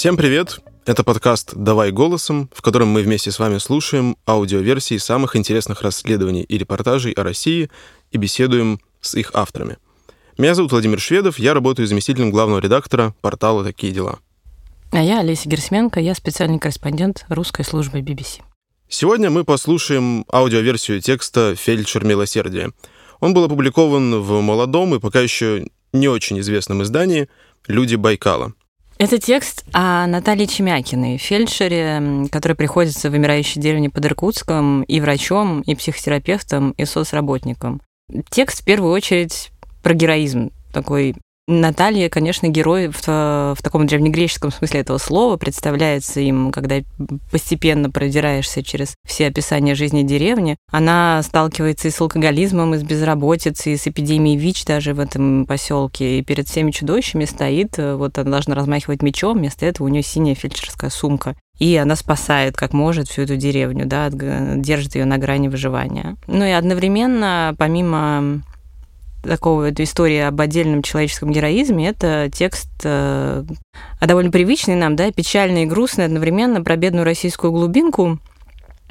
Всем привет! Это подкаст «Давай голосом», в котором мы вместе с вами слушаем аудиоверсии самых интересных расследований и репортажей о России и беседуем с их авторами. Меня зовут Владимир Шведов, я работаю заместителем главного редактора портала «Такие дела». А я Олеся Герсменко, я специальный корреспондент русской службы BBC. Сегодня мы послушаем аудиоверсию текста «Фельдшер милосердия». Он был опубликован в молодом и пока еще не очень известном издании «Люди Байкала». Это текст о Наталье Чемякиной, фельдшере, который приходится в вымирающей деревне под Иркутском и врачом, и психотерапевтом, и соцработником. Текст в первую очередь про героизм, такой Наталья, конечно, герой в, в таком древнегреческом смысле этого слова, представляется им, когда постепенно продираешься через все описания жизни деревни. Она сталкивается и с алкоголизмом, и с безработицей, и с эпидемией ВИЧ даже в этом поселке. И перед всеми чудовищами стоит, э, вот она должна размахивать мечом, вместо этого у нее синяя фельдшерская сумка. И она спасает, как может, всю эту деревню, да, держит ее на грани выживания. Ну и одновременно, помимо такого истории об отдельном человеческом героизме, это текст э, а довольно привычный нам, да, печальный и грустный одновременно про бедную российскую глубинку,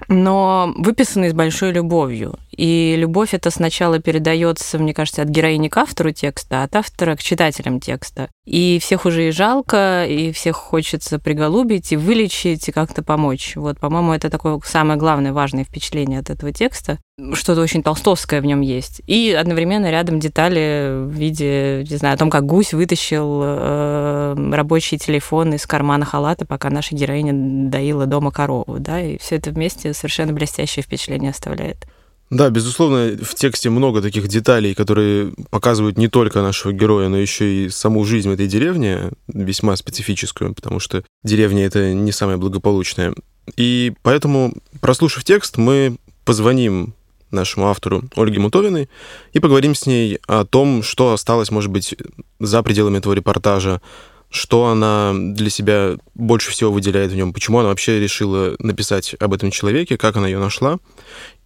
но выписанный с большой любовью. И любовь это сначала передается, мне кажется, от героини к автору текста, а от автора к читателям текста. И всех уже и жалко, и всех хочется приголубить, и вылечить, и как-то помочь. Вот, по-моему, это такое самое главное, важное впечатление от этого текста. Что-то очень толстовское в нем есть. И одновременно рядом детали в виде, не знаю, о том, как гусь вытащил э, рабочий телефон из кармана халата, пока наша героиня доила дома корову, да, и все это вместе совершенно блестящее впечатление оставляет. Да, безусловно, в тексте много таких деталей, которые показывают не только нашего героя, но еще и саму жизнь этой деревне, весьма специфическую, потому что деревня это не самая благополучная. И поэтому, прослушав текст, мы позвоним нашему автору Ольге Мутовиной и поговорим с ней о том, что осталось, может быть, за пределами этого репортажа, что она для себя больше всего выделяет в нем, почему она вообще решила написать об этом человеке, как она ее нашла.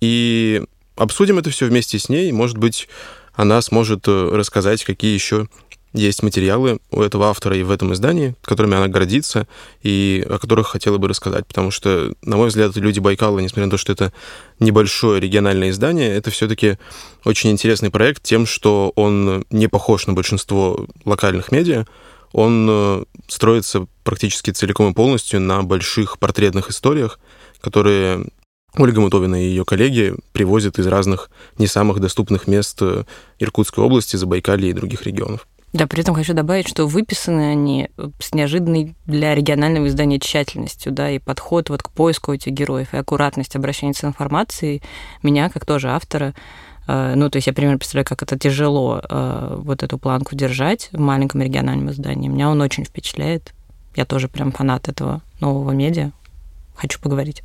И обсудим это все вместе с ней. Может быть, она сможет э, рассказать, какие еще есть материалы у этого автора и в этом издании, которыми она гордится и о которых хотела бы рассказать. Потому что, на мой взгляд, «Люди Байкала», несмотря на то, что это небольшое региональное издание, это все-таки очень интересный проект тем, что он не похож на большинство локальных медиа. Он э, строится практически целиком и полностью на больших портретных историях, которые Ольга Мутовина и ее коллеги привозят из разных не самых доступных мест э, Иркутской области, Забайкалья и других регионов. Да, при этом хочу добавить, что выписаны они с неожиданной для регионального издания тщательностью, да, и подход вот к поиску этих героев, и аккуратность обращения с информацией меня, как тоже автора, э, ну, то есть я примерно представляю, как это тяжело э, вот эту планку держать в маленьком региональном издании. Меня он очень впечатляет. Я тоже прям фанат этого нового медиа. Хочу поговорить.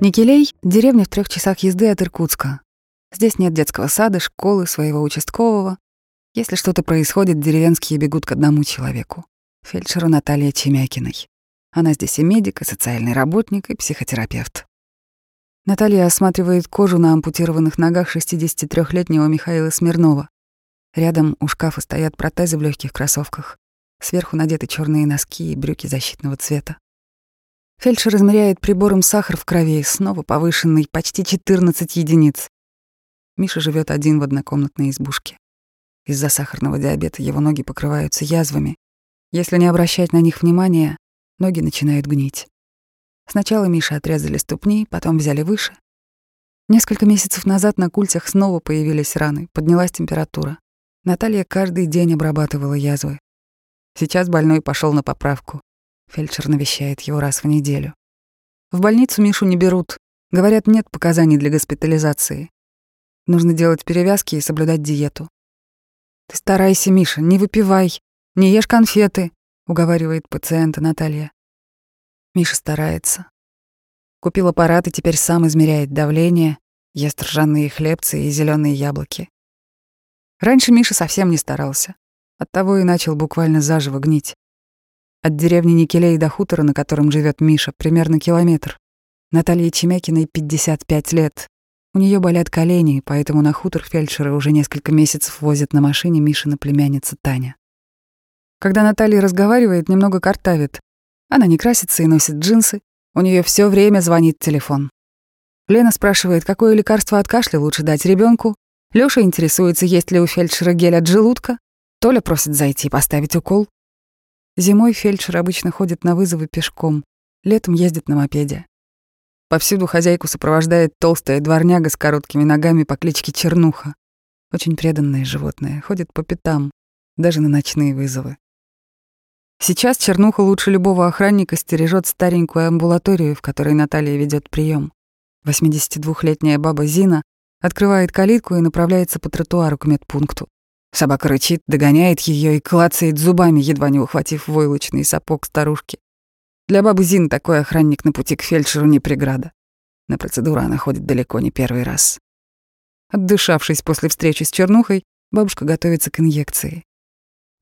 Никелей — деревня в трех часах езды от Иркутска. Здесь нет детского сада, школы, своего участкового. Если что-то происходит, деревенские бегут к одному человеку — фельдшеру Наталье Чемякиной. Она здесь и медик, и социальный работник, и психотерапевт. Наталья осматривает кожу на ампутированных ногах 63-летнего Михаила Смирнова. Рядом у шкафа стоят протезы в легких кроссовках. Сверху надеты черные носки и брюки защитного цвета. Фельдшер измеряет прибором сахар в крови, снова повышенный, почти 14 единиц. Миша живет один в однокомнатной избушке. Из-за сахарного диабета его ноги покрываются язвами. Если не обращать на них внимания, ноги начинают гнить. Сначала Мише отрезали ступни, потом взяли выше. Несколько месяцев назад на культях снова появились раны, поднялась температура. Наталья каждый день обрабатывала язвы. Сейчас больной пошел на поправку. Фельдшер навещает его раз в неделю. В больницу Мишу не берут. Говорят, нет показаний для госпитализации. Нужно делать перевязки и соблюдать диету. «Ты старайся, Миша, не выпивай, не ешь конфеты», — уговаривает пациента Наталья. Миша старается. Купил аппарат и теперь сам измеряет давление, ест ржаные хлебцы и зеленые яблоки. Раньше Миша совсем не старался. Оттого и начал буквально заживо гнить. От деревни Никелей до хутора, на котором живет Миша, примерно километр. Наталье Чемякиной 55 лет. У нее болят колени, поэтому на хутор фельдшера уже несколько месяцев возят на машине Мишина племянница Таня. Когда Наталья разговаривает, немного картавит. Она не красится и носит джинсы. У нее все время звонит телефон. Лена спрашивает, какое лекарство от кашля лучше дать ребенку. Лёша интересуется, есть ли у фельдшера гель от желудка. Толя просит зайти поставить укол. Зимой фельдшер обычно ходит на вызовы пешком, летом ездит на мопеде. Повсюду хозяйку сопровождает толстая дворняга с короткими ногами по кличке Чернуха. Очень преданное животное, ходит по пятам, даже на ночные вызовы. Сейчас Чернуха лучше любого охранника стережет старенькую амбулаторию, в которой Наталья ведет прием. 82-летняя баба Зина открывает калитку и направляется по тротуару к медпункту. Собака рычит, догоняет ее и клацает зубами, едва не ухватив войлочный сапог старушки. Для бабы Зин такой охранник на пути к фельдшеру не преграда. На процедуру она ходит далеко не первый раз. Отдышавшись после встречи с Чернухой, бабушка готовится к инъекции.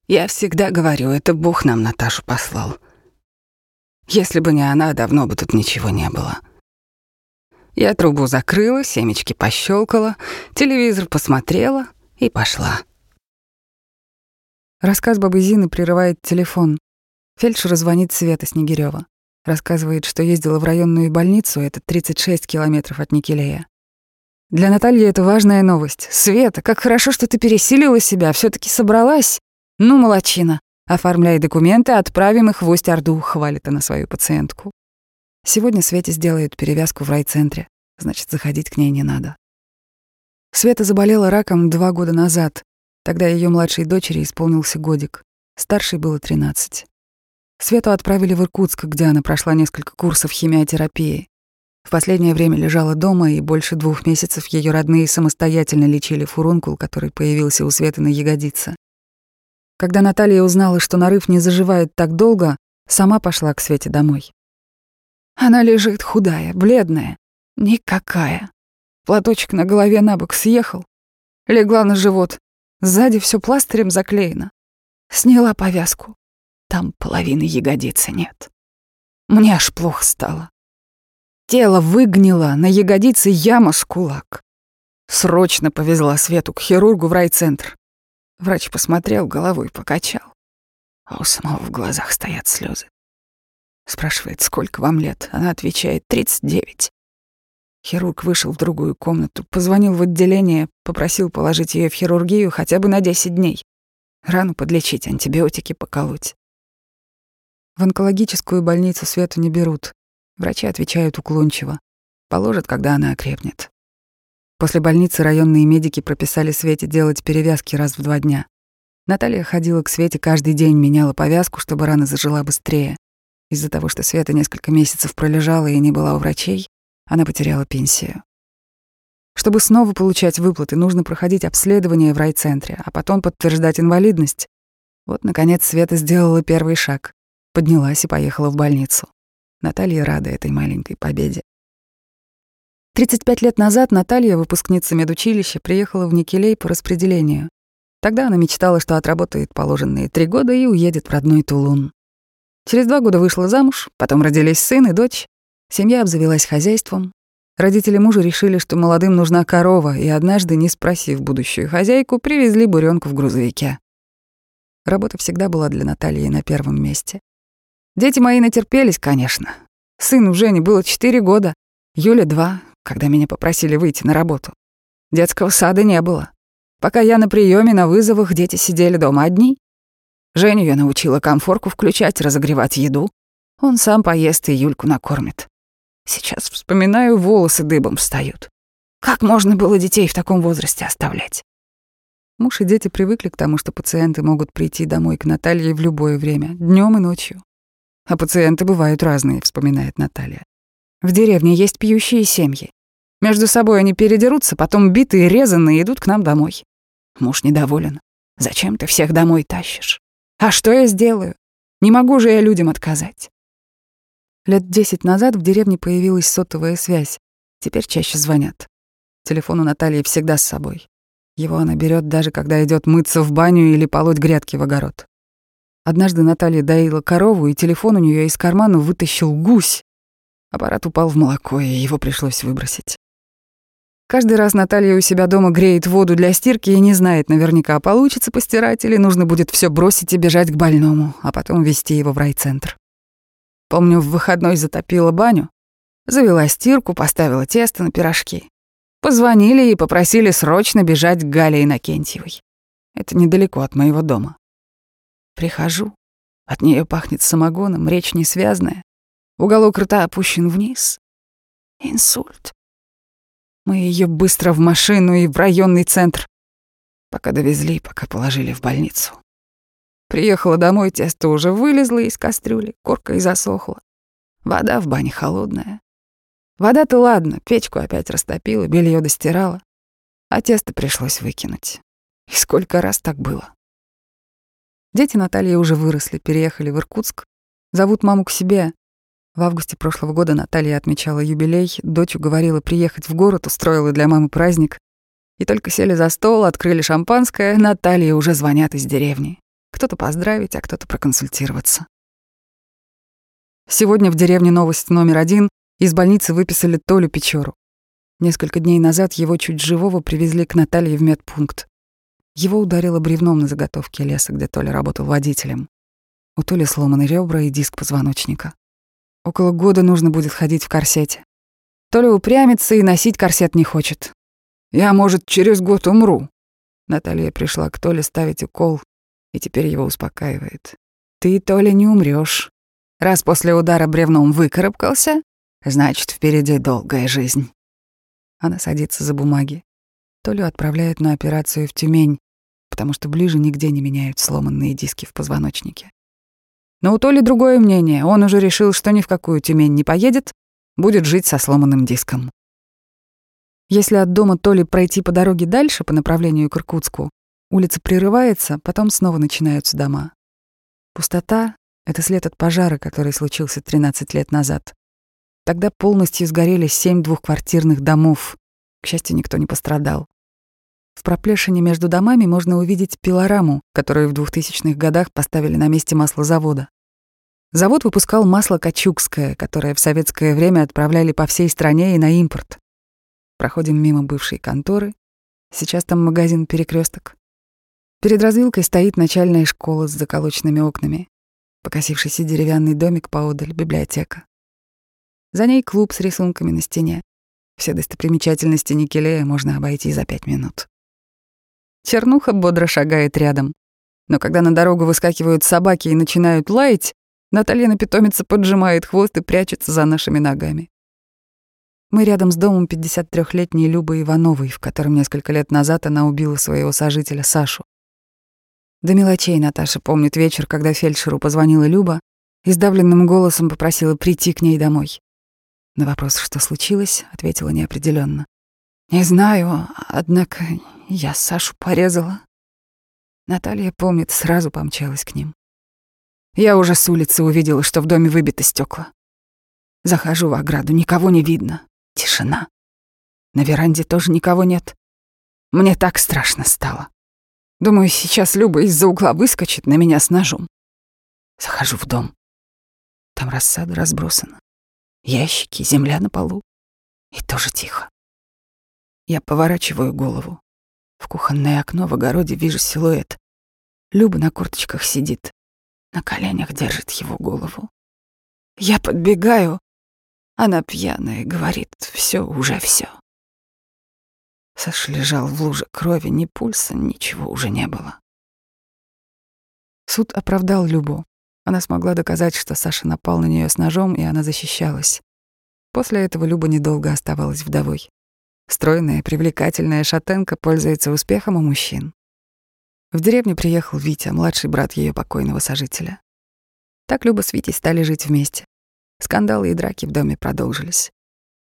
«Я всегда говорю, это Бог нам Наташу послал. Если бы не она, давно бы тут ничего не было». Я трубу закрыла, семечки пощелкала, телевизор посмотрела и пошла. Рассказ бабы Зины прерывает телефон. Фельдшер звонит Света Снегирёва. Рассказывает, что ездила в районную больницу, это 36 километров от Никелея. Для Натальи это важная новость. «Света, как хорошо, что ты пересилила себя, все таки собралась. Ну, молочина. Оформляй документы, отправим их в Усть-Орду», — хвалит она свою пациентку. Сегодня Свете сделают перевязку в райцентре, значит, заходить к ней не надо. Света заболела раком два года назад. Тогда ее младшей дочери исполнился годик. Старшей было 13. Свету отправили в Иркутск, где она прошла несколько курсов химиотерапии. В последнее время лежала дома, и больше двух месяцев ее родные самостоятельно лечили фурункул, который появился у Светы на ягодице. Когда Наталья узнала, что нарыв не заживает так долго, сама пошла к Свете домой. Она лежит худая, бледная, никакая. Платочек на голове на бок съехал, легла на живот, сзади все пластырем заклеено. Сняла повязку, там половины ягодицы нет. Мне аж плохо стало. Тело выгнило, на ягодице яма с кулак. Срочно повезла Свету к хирургу в райцентр. Врач посмотрел, головой покачал. А у самого в глазах стоят слезы. Спрашивает, сколько вам лет? Она отвечает, 39. Хирург вышел в другую комнату, позвонил в отделение, попросил положить ее в хирургию хотя бы на 10 дней. Рану подлечить, антибиотики поколоть. В онкологическую больницу Свету не берут. Врачи отвечают уклончиво. Положат, когда она окрепнет. После больницы районные медики прописали Свете делать перевязки раз в два дня. Наталья ходила к Свете каждый день, меняла повязку, чтобы рана зажила быстрее. Из-за того, что Света несколько месяцев пролежала и не была у врачей, она потеряла пенсию. Чтобы снова получать выплаты, нужно проходить обследование в райцентре, а потом подтверждать инвалидность. Вот, наконец, Света сделала первый шаг поднялась и поехала в больницу. Наталья рада этой маленькой победе. 35 лет назад Наталья, выпускница медучилища, приехала в Никелей по распределению. Тогда она мечтала, что отработает положенные три года и уедет в родной Тулун. Через два года вышла замуж, потом родились сын и дочь. Семья обзавелась хозяйством. Родители мужа решили, что молодым нужна корова, и однажды, не спросив будущую хозяйку, привезли буренку в грузовике. Работа всегда была для Натальи на первом месте. Дети мои натерпелись, конечно. Сыну Жене было четыре года, Юля — два, когда меня попросили выйти на работу. Детского сада не было. Пока я на приеме, на вызовах, дети сидели дома одни. Женю я научила комфорку включать, разогревать еду. Он сам поест и Юльку накормит. Сейчас вспоминаю, волосы дыбом встают. Как можно было детей в таком возрасте оставлять? Муж и дети привыкли к тому, что пациенты могут прийти домой к Наталье в любое время, днем и ночью. А пациенты бывают разные, вспоминает Наталья. В деревне есть пьющие семьи. Между собой они передерутся, потом битые, резанные идут к нам домой. Муж недоволен. Зачем ты всех домой тащишь? А что я сделаю? Не могу же я людям отказать. Лет десять назад в деревне появилась сотовая связь. Теперь чаще звонят. Телефон у Натальи всегда с собой. Его она берет даже когда идет мыться в баню или полоть грядки в огород. Однажды Наталья доила корову, и телефон у нее из кармана вытащил гусь. Аппарат упал в молоко, и его пришлось выбросить. Каждый раз Наталья у себя дома греет воду для стирки и не знает наверняка, получится постирать или нужно будет все бросить и бежать к больному, а потом везти его в райцентр. Помню, в выходной затопила баню, завела стирку, поставила тесто на пирожки. Позвонили и попросили срочно бежать к Гале Иннокентьевой. Это недалеко от моего дома. Прихожу, от нее пахнет самогоном, речь несвязная. Уголок рта опущен вниз. Инсульт. Мы ее быстро в машину и в районный центр. Пока довезли, пока положили в больницу. Приехала домой, тесто уже вылезло из кастрюли, корка и засохла. Вода в бане холодная. Вода-то ладно, печку опять растопила, белье достирала. А тесто пришлось выкинуть. И сколько раз так было. Дети Натальи уже выросли, переехали в Иркутск. Зовут маму к себе. В августе прошлого года Наталья отмечала юбилей, дочь уговорила приехать в город, устроила для мамы праздник. И только сели за стол, открыли шампанское, Наталье уже звонят из деревни. Кто-то поздравить, а кто-то проконсультироваться. Сегодня в деревне новость номер один. Из больницы выписали Толю Печору. Несколько дней назад его чуть живого привезли к Наталье в медпункт. Его ударило бревном на заготовке леса, где Толя работал водителем. У Толи сломаны ребра и диск позвоночника. Около года нужно будет ходить в корсете. Толя упрямится и носить корсет не хочет. «Я, может, через год умру». Наталья пришла к Толе ставить укол, и теперь его успокаивает. «Ты, Толя, не умрёшь. Раз после удара бревном выкарабкался, значит, впереди долгая жизнь». Она садится за бумаги. Толю отправляют на операцию в Тюмень, потому что ближе нигде не меняют сломанные диски в позвоночнике. Но у Толи другое мнение. Он уже решил, что ни в какую Тюмень не поедет, будет жить со сломанным диском. Если от дома Толи пройти по дороге дальше, по направлению к Иркутску, улица прерывается, потом снова начинаются дома. Пустота — это след от пожара, который случился 13 лет назад. Тогда полностью сгорели семь двухквартирных домов. К счастью, никто не пострадал. В проплешине между домами можно увидеть пилораму, которую в 2000-х годах поставили на месте маслозавода. Завод выпускал масло качукское, которое в советское время отправляли по всей стране и на импорт. Проходим мимо бывшей конторы. Сейчас там магазин перекресток. Перед развилкой стоит начальная школа с заколоченными окнами. Покосившийся деревянный домик поодаль — библиотека. За ней клуб с рисунками на стене. Все достопримечательности Никелея можно обойти за пять минут. Чернуха бодро шагает рядом. Но когда на дорогу выскакивают собаки и начинают лаять, Наталья питомица поджимает хвост и прячется за нашими ногами. Мы рядом с домом 53-летней Любы Ивановой, в котором несколько лет назад она убила своего сожителя Сашу. До мелочей Наташа помнит вечер, когда фельдшеру позвонила Люба и сдавленным голосом попросила прийти к ней домой. На вопрос, что случилось, ответила неопределенно. «Не знаю, однако я Сашу порезала». Наталья помнит, сразу помчалась к ним. Я уже с улицы увидела, что в доме выбиты стекла. Захожу в ограду, никого не видно. Тишина. На веранде тоже никого нет. Мне так страшно стало. Думаю, сейчас Люба из-за угла выскочит на меня с ножом. Захожу в дом. Там рассада разбросана ящики, земля на полу. И тоже тихо. Я поворачиваю голову. В кухонное окно в огороде вижу силуэт. Люба на курточках сидит. На коленях держит его голову. Я подбегаю. Она пьяная, говорит, все уже все. Саша лежал в луже крови, ни пульса, ничего уже не было. Суд оправдал Любу. Она смогла доказать, что Саша напал на нее с ножом, и она защищалась. После этого Люба недолго оставалась вдовой. Стройная, привлекательная шатенка пользуется успехом у мужчин. В деревню приехал Витя, младший брат ее покойного сожителя. Так Люба с Витей стали жить вместе. Скандалы и драки в доме продолжились.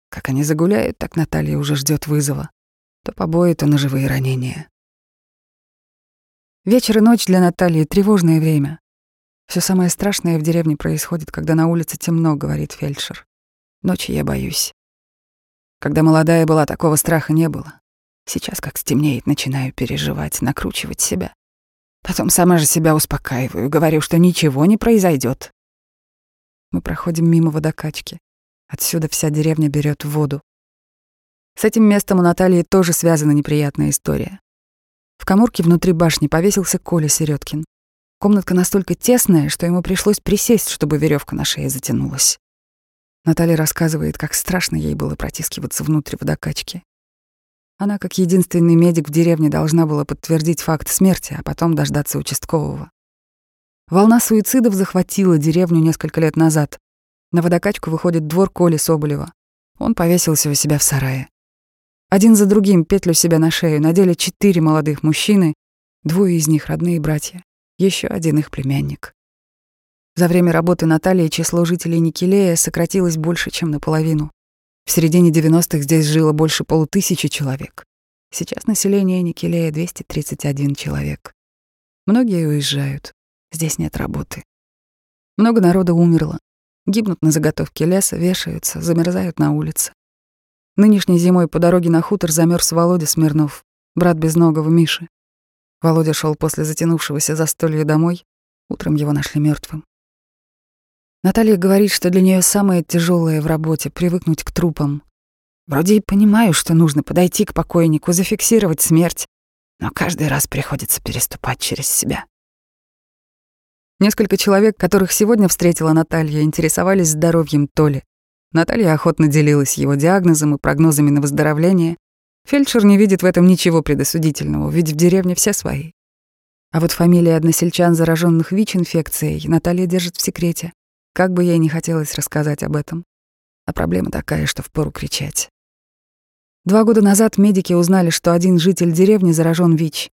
Как они загуляют, так Наталья уже ждет вызова. То побои, то ножевые ранения. Вечер и ночь для Натальи — тревожное время. Все самое страшное в деревне происходит, когда на улице темно, говорит фельдшер. Ночи я боюсь. Когда молодая была, такого страха не было. Сейчас, как стемнеет, начинаю переживать, накручивать себя. Потом сама же себя успокаиваю, говорю, что ничего не произойдет. Мы проходим мимо водокачки. Отсюда вся деревня берет воду. С этим местом у Натальи тоже связана неприятная история. В коморке внутри башни повесился Коля Середкин. Комнатка настолько тесная, что ему пришлось присесть, чтобы веревка на шее затянулась. Наталья рассказывает, как страшно ей было протискиваться внутрь водокачки. Она, как единственный медик в деревне, должна была подтвердить факт смерти, а потом дождаться участкового. Волна суицидов захватила деревню несколько лет назад. На водокачку выходит двор Коли Соболева. Он повесился у себя в сарае. Один за другим петлю себя на шею надели четыре молодых мужчины, двое из них родные братья, еще один их племянник. За время работы Натальи число жителей Никелея сократилось больше, чем наполовину. В середине 90-х здесь жило больше полутысячи человек. Сейчас население Никелея 231 человек. Многие уезжают. Здесь нет работы. Много народа умерло. Гибнут на заготовке леса, вешаются, замерзают на улице. Нынешней зимой по дороге на хутор замерз Володя Смирнов, брат безногого Миши. Володя шел после затянувшегося застолья домой. Утром его нашли мертвым. Наталья говорит, что для нее самое тяжелое в работе — привыкнуть к трупам. Вроде и понимаю, что нужно подойти к покойнику, зафиксировать смерть, но каждый раз приходится переступать через себя. Несколько человек, которых сегодня встретила Наталья, интересовались здоровьем Толи. Наталья охотно делилась его диагнозом и прогнозами на выздоровление. Фельдшер не видит в этом ничего предосудительного, ведь в деревне все свои. А вот фамилии односельчан, зараженных ВИЧ-инфекцией, Наталья держит в секрете. Как бы ей не хотелось рассказать об этом. А проблема такая, что впору кричать. Два года назад медики узнали, что один житель деревни заражен ВИЧ.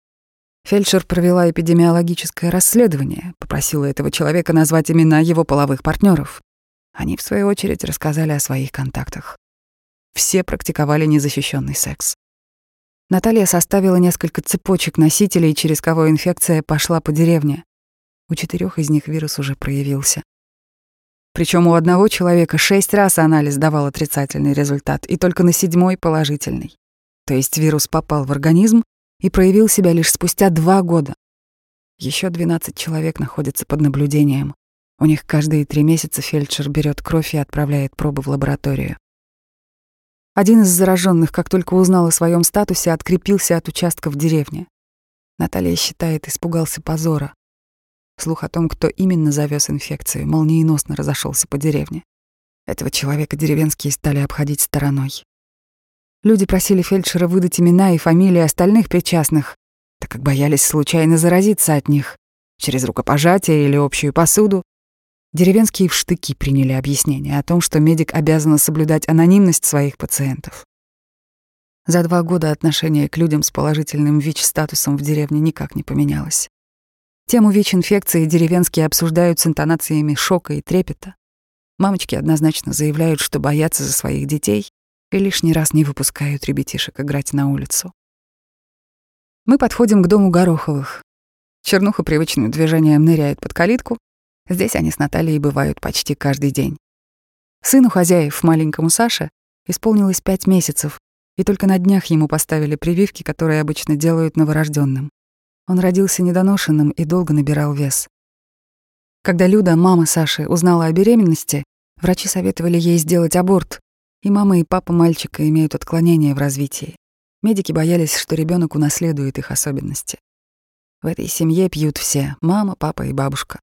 Фельдшер провела эпидемиологическое расследование, попросила этого человека назвать имена его половых партнеров. Они, в свою очередь, рассказали о своих контактах. Все практиковали незащищенный секс. Наталья составила несколько цепочек носителей, через кого инфекция пошла по деревне. У четырех из них вирус уже проявился. Причем у одного человека шесть раз анализ давал отрицательный результат, и только на седьмой положительный. То есть вирус попал в организм и проявил себя лишь спустя два года. Еще 12 человек находятся под наблюдением. У них каждые три месяца фельдшер берет кровь и отправляет пробы в лабораторию. Один из зараженных, как только узнал о своем статусе, открепился от участка в деревне. Наталья считает, испугался позора. Слух о том, кто именно завез инфекцию, молниеносно разошелся по деревне. Этого человека деревенские стали обходить стороной. Люди просили фельдшера выдать имена и фамилии остальных причастных, так как боялись случайно заразиться от них через рукопожатие или общую посуду. Деревенские в штыки приняли объяснение о том, что медик обязан соблюдать анонимность своих пациентов. За два года отношение к людям с положительным ВИЧ-статусом в деревне никак не поменялось. Тему ВИЧ-инфекции деревенские обсуждают с интонациями шока и трепета. Мамочки однозначно заявляют, что боятся за своих детей и лишний раз не выпускают ребятишек играть на улицу. Мы подходим к дому Гороховых. Чернуха привычным движением ныряет под калитку. Здесь они с Натальей бывают почти каждый день. Сыну хозяев, маленькому Саше, исполнилось пять месяцев, и только на днях ему поставили прививки, которые обычно делают новорожденным. Он родился недоношенным и долго набирал вес. Когда Люда, мама Саши, узнала о беременности, врачи советовали ей сделать аборт, и мама, и папа мальчика имеют отклонения в развитии. Медики боялись, что ребенок унаследует их особенности. В этой семье пьют все — мама, папа и бабушка.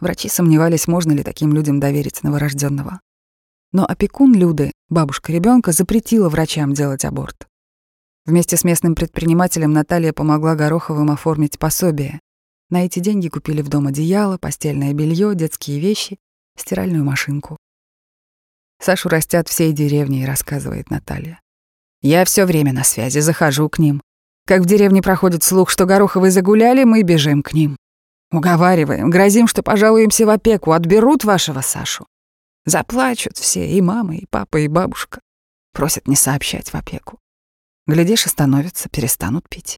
Врачи сомневались, можно ли таким людям доверить новорожденного. Но опекун Люды, бабушка ребенка, запретила врачам делать аборт. Вместе с местным предпринимателем Наталья помогла Гороховым оформить пособие. На эти деньги купили в дом одеяло, постельное белье, детские вещи, стиральную машинку. Сашу растят всей деревней, рассказывает Наталья. Я все время на связи, захожу к ним. Как в деревне проходит слух, что Гороховы загуляли, мы бежим к ним. Уговариваем, грозим, что пожалуемся в опеку, отберут вашего Сашу. Заплачут все, и мама, и папа, и бабушка. Просят не сообщать в опеку. Глядишь, остановятся, перестанут пить.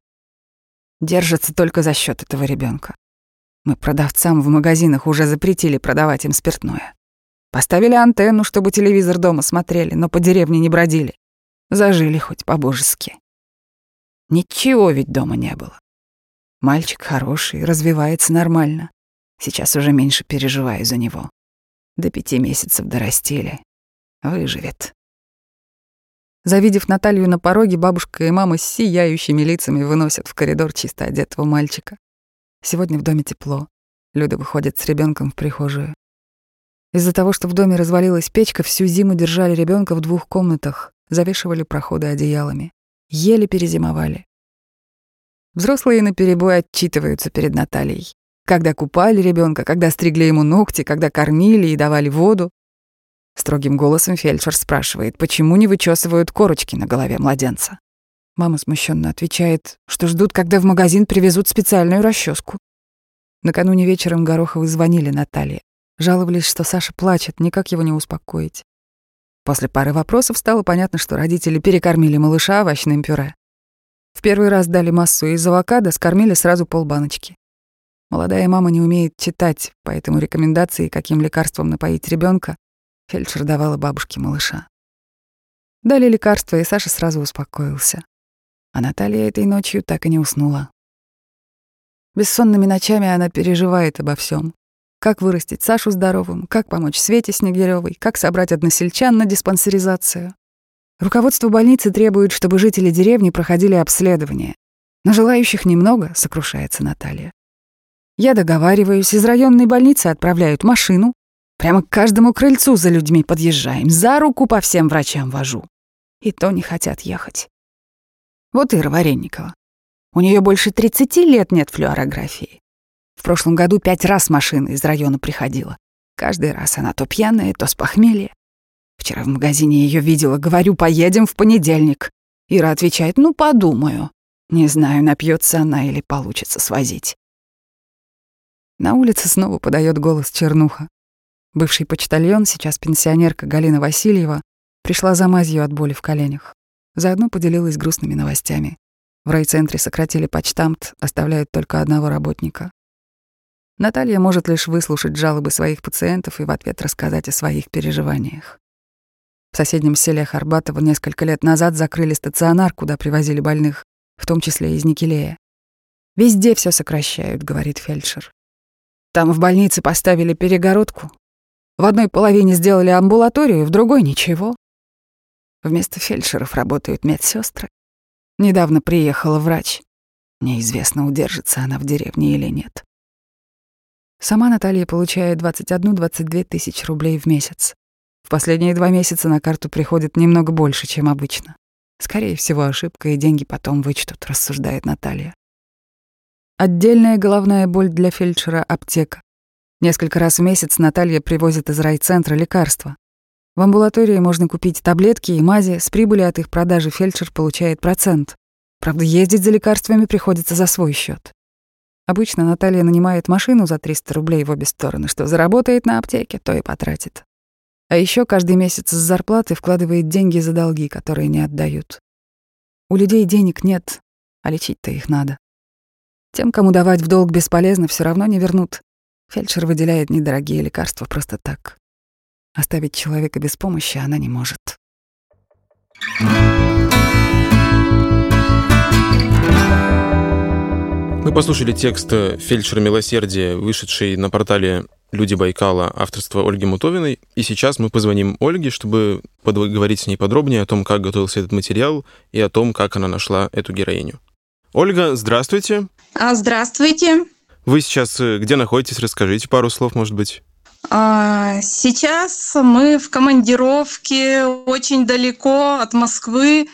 Держатся только за счет этого ребенка. Мы продавцам в магазинах уже запретили продавать им спиртное. Поставили антенну, чтобы телевизор дома смотрели, но по деревне не бродили. Зажили хоть по-божески. Ничего ведь дома не было. Мальчик хороший, развивается нормально. Сейчас уже меньше переживаю за него. До пяти месяцев дорастили. Выживет. Завидев Наталью на пороге, бабушка и мама с сияющими лицами выносят в коридор чисто одетого мальчика. Сегодня в доме тепло. Люда выходит с ребенком в прихожую. Из-за того, что в доме развалилась печка, всю зиму держали ребенка в двух комнатах, завешивали проходы одеялами. Еле перезимовали. Взрослые наперебой отчитываются перед Натальей. Когда купали ребенка, когда стригли ему ногти, когда кормили и давали воду. Строгим голосом фельдшер спрашивает, почему не вычесывают корочки на голове младенца. Мама смущенно отвечает, что ждут, когда в магазин привезут специальную расческу. Накануне вечером Гороховы звонили Наталье. Жаловались, что Саша плачет, никак его не успокоить. После пары вопросов стало понятно, что родители перекормили малыша овощным пюре. В первый раз дали массу из авокадо, скормили сразу полбаночки. Молодая мама не умеет читать, поэтому рекомендации, каким лекарством напоить ребенка, фельдшер давала бабушке малыша. Дали лекарство, и Саша сразу успокоился. А Наталья этой ночью так и не уснула. Бессонными ночами она переживает обо всем: Как вырастить Сашу здоровым, как помочь Свете Снегирёвой, как собрать односельчан на диспансеризацию. Руководство больницы требует, чтобы жители деревни проходили обследование. Но желающих немного, сокрушается Наталья. Я договариваюсь, из районной больницы отправляют машину. Прямо к каждому крыльцу за людьми подъезжаем, за руку по всем врачам вожу. И то не хотят ехать. Вот Ира Варенникова. У нее больше 30 лет нет флюорографии. В прошлом году пять раз машина из района приходила. Каждый раз она то пьяная, то с похмелья. Вчера в магазине ее видела, говорю, поедем в понедельник. Ира отвечает, ну, подумаю. Не знаю, напьется она или получится свозить. На улице снова подает голос Чернуха. Бывший почтальон, сейчас пенсионерка Галина Васильева, пришла за мазью от боли в коленях. Заодно поделилась грустными новостями. В райцентре сократили почтамт, оставляют только одного работника. Наталья может лишь выслушать жалобы своих пациентов и в ответ рассказать о своих переживаниях. В соседнем селе Харбатово несколько лет назад закрыли стационар, куда привозили больных, в том числе из Никелея. «Везде все сокращают», — говорит фельдшер. «Там в больнице поставили перегородку. В одной половине сделали амбулаторию, в другой — ничего. Вместо фельдшеров работают медсестры. Недавно приехала врач. Неизвестно, удержится она в деревне или нет. Сама Наталья получает 21-22 тысячи рублей в месяц. В последние два месяца на карту приходит немного больше, чем обычно. Скорее всего, ошибка, и деньги потом вычтут, рассуждает Наталья. Отдельная головная боль для фельдшера — аптека. Несколько раз в месяц Наталья привозит из райцентра лекарства. В амбулатории можно купить таблетки и мази, с прибыли от их продажи фельдшер получает процент. Правда, ездить за лекарствами приходится за свой счет. Обычно Наталья нанимает машину за 300 рублей в обе стороны, что заработает на аптеке, то и потратит. А еще каждый месяц с зарплаты вкладывает деньги за долги, которые не отдают. У людей денег нет, а лечить-то их надо. Тем, кому давать в долг бесполезно, все равно не вернут. Фельдшер выделяет недорогие лекарства просто так. Оставить человека без помощи она не может. Мы послушали текст «Фельдшер милосердия», вышедший на портале «Люди Байкала» авторства Ольги Мутовиной. И сейчас мы позвоним Ольге, чтобы поговорить с ней подробнее о том, как готовился этот материал и о том, как она нашла эту героиню. Ольга, здравствуйте. А, здравствуйте. Вы сейчас э, где находитесь? Расскажите пару слов, может быть. А, сейчас мы в командировке очень далеко от Москвы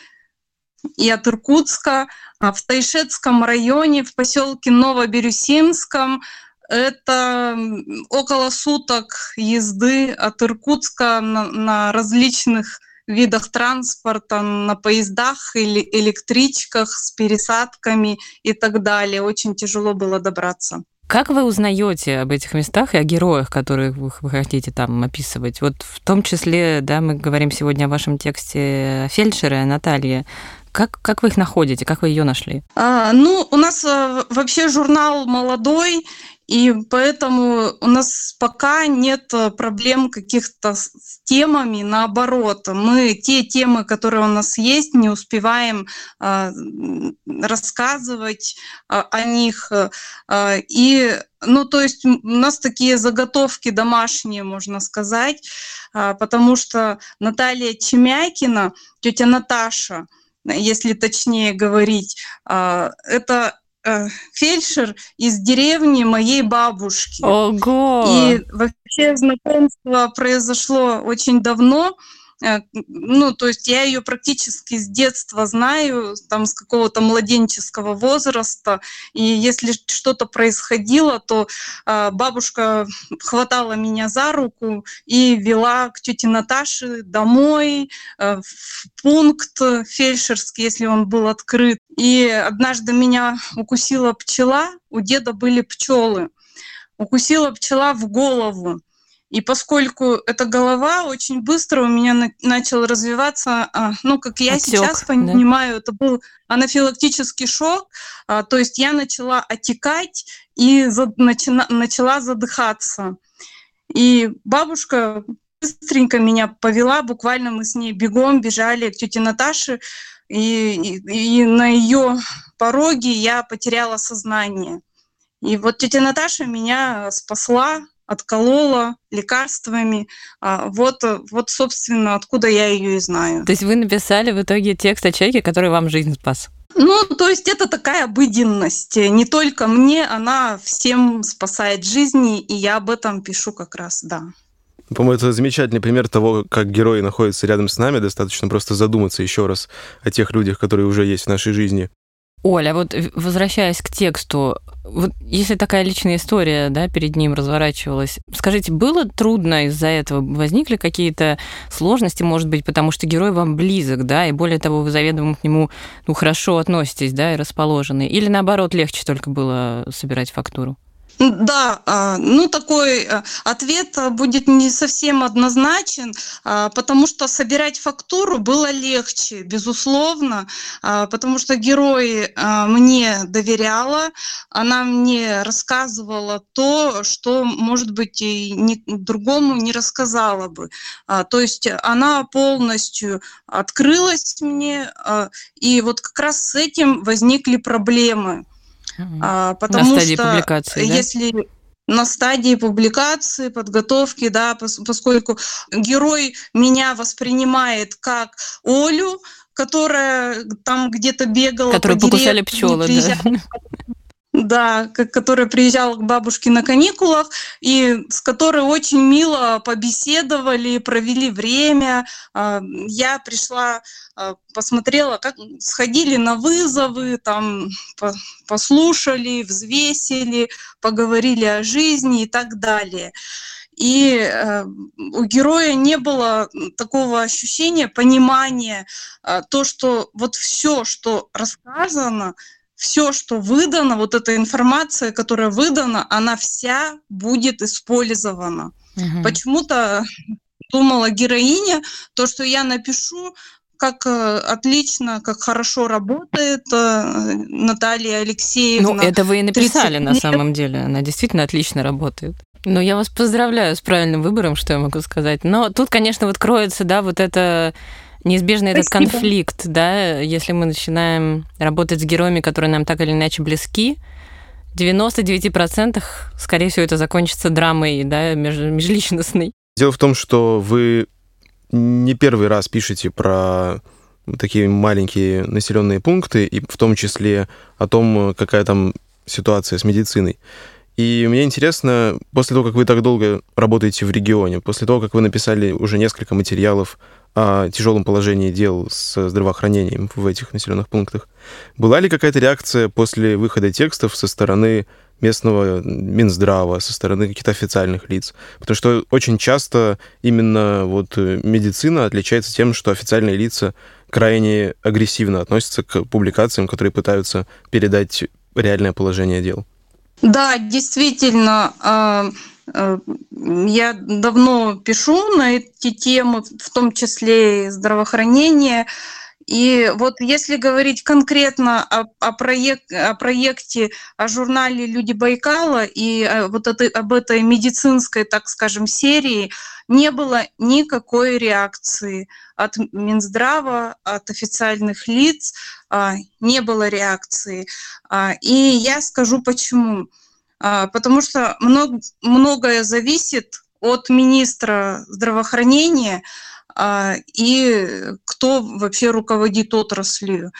и от Иркутска, а, в Тайшетском районе, в поселке Новобирюсинском. Это около суток езды от Иркутска на, на различных видах транспорта, на поездах или электричках с пересадками и так далее. Очень тяжело было добраться. Как вы узнаете об этих местах и о героях, которых вы, хотите там описывать? Вот в том числе, да, мы говорим сегодня о вашем тексте фельдшера Натальи. Как, как вы их находите? Как вы ее нашли? А, ну, у нас а, вообще журнал молодой, и поэтому у нас пока нет э, проблем каких-то с темами, наоборот. Мы те темы, которые у нас есть, не успеваем э, рассказывать э, о них. Э, и, ну, то есть у нас такие заготовки домашние, можно сказать, э, потому что Наталья Чемякина, тетя Наташа, если точнее говорить, э, это Э, фельдшер из деревни моей бабушки. Ого! И вообще знакомство произошло очень давно. Э, ну, то есть я ее практически с детства знаю, там с какого-то младенческого возраста, и если что-то происходило, то э, бабушка хватала меня за руку и вела к тете Наташе домой, э, в пункт фельдшерский, если он был открыт. И однажды меня укусила пчела, у деда были пчелы. Укусила пчела в голову. И поскольку эта голова очень быстро у меня на, начал развиваться, а, ну, как я Отек, сейчас понимаю, да? это был анафилактический шок, а, то есть я начала отекать и за, начина, начала задыхаться. И бабушка быстренько меня повела, буквально мы с ней бегом бежали к тете Наташе, и, и, и на ее пороге я потеряла сознание. И вот тетя Наташа меня спасла, отколола лекарствами. А, вот, вот, собственно, откуда я ее и знаю. То есть вы написали в итоге текст о человеке, который вам жизнь спас? Ну, то есть это такая обыденность. Не только мне, она всем спасает жизни, и я об этом пишу как раз, да. По-моему, это замечательный пример того, как герои находятся рядом с нами. Достаточно просто задуматься еще раз о тех людях, которые уже есть в нашей жизни. Оля, вот возвращаясь к тексту, вот если такая личная история, да, перед ним разворачивалась, скажите, было трудно из-за этого? Возникли какие-то сложности, может быть, потому что герой вам близок, да, и более того, вы заведомо к нему, ну, хорошо относитесь, да, и расположены? Или наоборот, легче только было собирать фактуру? Да, а, ну такой э, ответ будет не совсем однозначен, а, потому что собирать фактуру было легче, безусловно, а, потому что герой мне доверяла, она мне рассказывала то, что, может быть, и другому не рассказала бы. То есть она полностью открылась мне, и вот как раз с этим возникли проблемы. А, потому на стадии что публикации, да? если на стадии публикации, подготовки, да, поскольку герой меня воспринимает как Олю, которая там где-то бегала. Которую по покусали пчелы, да. Да, которая приезжала к бабушке на каникулах, и с которой очень мило побеседовали, провели время. А, я пришла, а, посмотрела, как сходили на вызовы, там послушали, взвесили, поговорили о жизни и так далее. И э, у героя не было такого ощущения, понимания, э, то, что вот все, что рассказано, все, что выдано, вот эта информация, которая выдана, она вся будет использована. Угу. Почему-то думала героиня, то, что я напишу, как э, отлично, как хорошо работает э, Наталья Алексеевна. Ну, это вы и написали на самом деле. Она действительно отлично работает. Ну, я вас поздравляю с правильным выбором, что я могу сказать. Но тут, конечно, вот кроется, да, вот это неизбежно этот конфликт, да, если мы начинаем работать с героями, которые нам так или иначе близки, в 99% скорее всего это закончится драмой, да, меж, межличностной. Дело в том, что вы не первый раз пишете про такие маленькие населенные пункты, и в том числе о том, какая там ситуация с медициной. И мне интересно, после того, как вы так долго работаете в регионе, после того, как вы написали уже несколько материалов о тяжелом положении дел с здравоохранением в этих населенных пунктах. Была ли какая-то реакция после выхода текстов со стороны местного Минздрава, со стороны каких-то официальных лиц? Потому что очень часто именно вот медицина отличается тем, что официальные лица крайне агрессивно относятся к публикациям, которые пытаются передать реальное положение дел. Да, действительно, а, Э, я давно пишу на эти темы, в том числе и здравоохранение, И вот если говорить конкретно о, о, проект, о проекте, о журнале «Люди Байкала» и э, вот это, об этой медицинской, так скажем, серии, не было никакой реакции от Минздрава, от официальных лиц, а, не было реакции. А, и я скажу почему. А, потому что много, многое зависит от министра здравоохранения, и кто вообще руководит отраслью.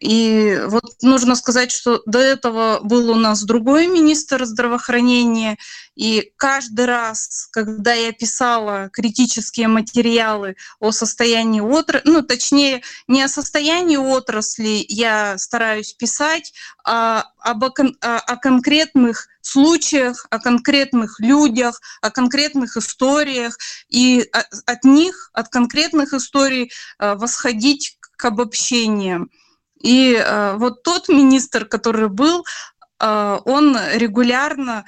И вот нужно сказать, что до этого был у нас другой министр здравоохранения, и каждый раз, когда я писала критические материалы о состоянии отрасли, ну, точнее, не о состоянии отрасли я стараюсь писать, а об, о, о конкретных случаях, о конкретных людях, о конкретных историях, и от них, от конкретных историй э, восходить к обобщениям. И э, вот тот министр, который был, э, он регулярно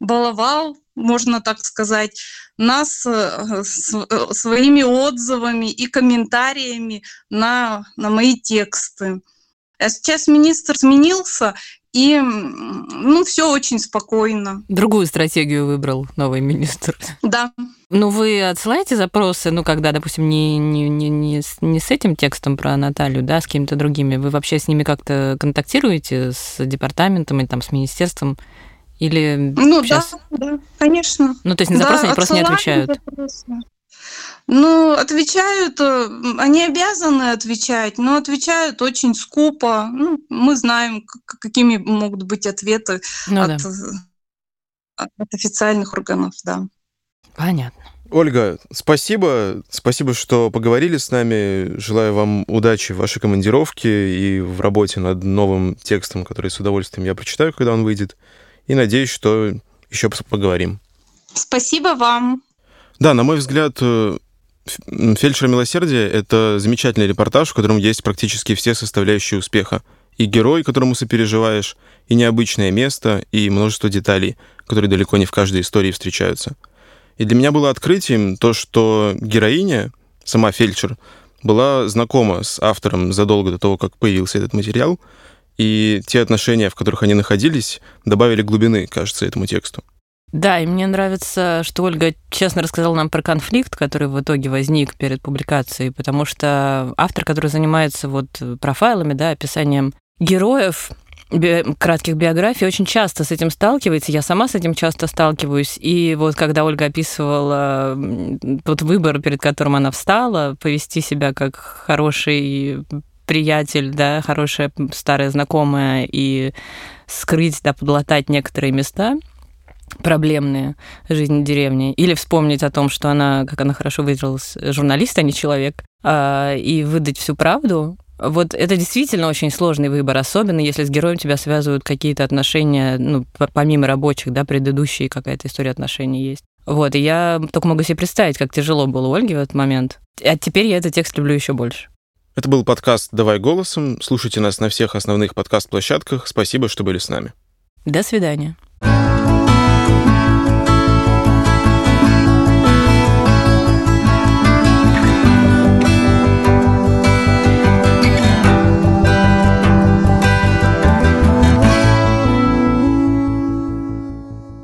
баловал, можно так сказать, нас э, с, своими отзывами и комментариями на, на мои тексты. А сейчас министр сменился, и ну, все очень спокойно. Другую стратегию выбрал новый министр. Да. Ну, вы отсылаете запросы, ну, когда, допустим, не, не, не, не, с, не с этим текстом про Наталью, да, с какими-то другими, вы вообще с ними как-то контактируете, с департаментом или там с министерством? Или ну сейчас... да, да, конечно. Ну, то есть на запросы да, они просто не отвечают. Запросы. Ну, отвечают, э, они обязаны отвечать, но отвечают очень скупо. Ну, мы знаем, какими могут быть ответы ну, от, да. Э, от официальных органов, да. Понятно. Ольга, спасибо. Спасибо, что поговорили с нами. Желаю вам удачи в вашей командировке и в работе над новым текстом, который с удовольствием я прочитаю, когда он выйдет. И надеюсь, что еще поговорим. Спасибо вам. Да, на мой взгляд, э, «Фельдшер милосердия» — это замечательный репортаж, в котором есть практически все составляющие успеха. И герой, которому сопереживаешь, и необычное место, и множество деталей, которые далеко не в каждой истории встречаются. И для меня было открытием то, что героиня, сама фельдшер, была знакома с автором задолго до того, как появился этот материал, и те отношения, в которых они находились, добавили глубины, кажется, этому тексту. Да, и мне нравится, что Ольга честно рассказала нам про конфликт, который в итоге возник перед публикацией, потому что автор, который занимается вот профайлами, да, описанием героев, би кратких биографий очень часто с этим сталкивается. Я сама с этим часто сталкиваюсь. И вот когда Ольга описывала тот выбор, перед которым она встала, повести себя как хороший приятель, да, хорошая старая знакомая и скрыть, да, подлатать некоторые места – проблемные жизни деревни, или вспомнить о том, что она, как она хорошо выразилась, журналист, а не человек, а, и выдать всю правду, вот это действительно очень сложный выбор, особенно если с героем тебя связывают какие-то отношения, ну, помимо рабочих, да, предыдущие какая-то история отношений есть. Вот, и я только могу себе представить, как тяжело было Ольге в этот момент. А теперь я этот текст люблю еще больше. Это был подкаст «Давай голосом». Слушайте нас на всех основных подкаст-площадках. Спасибо, что были с нами. До свидания.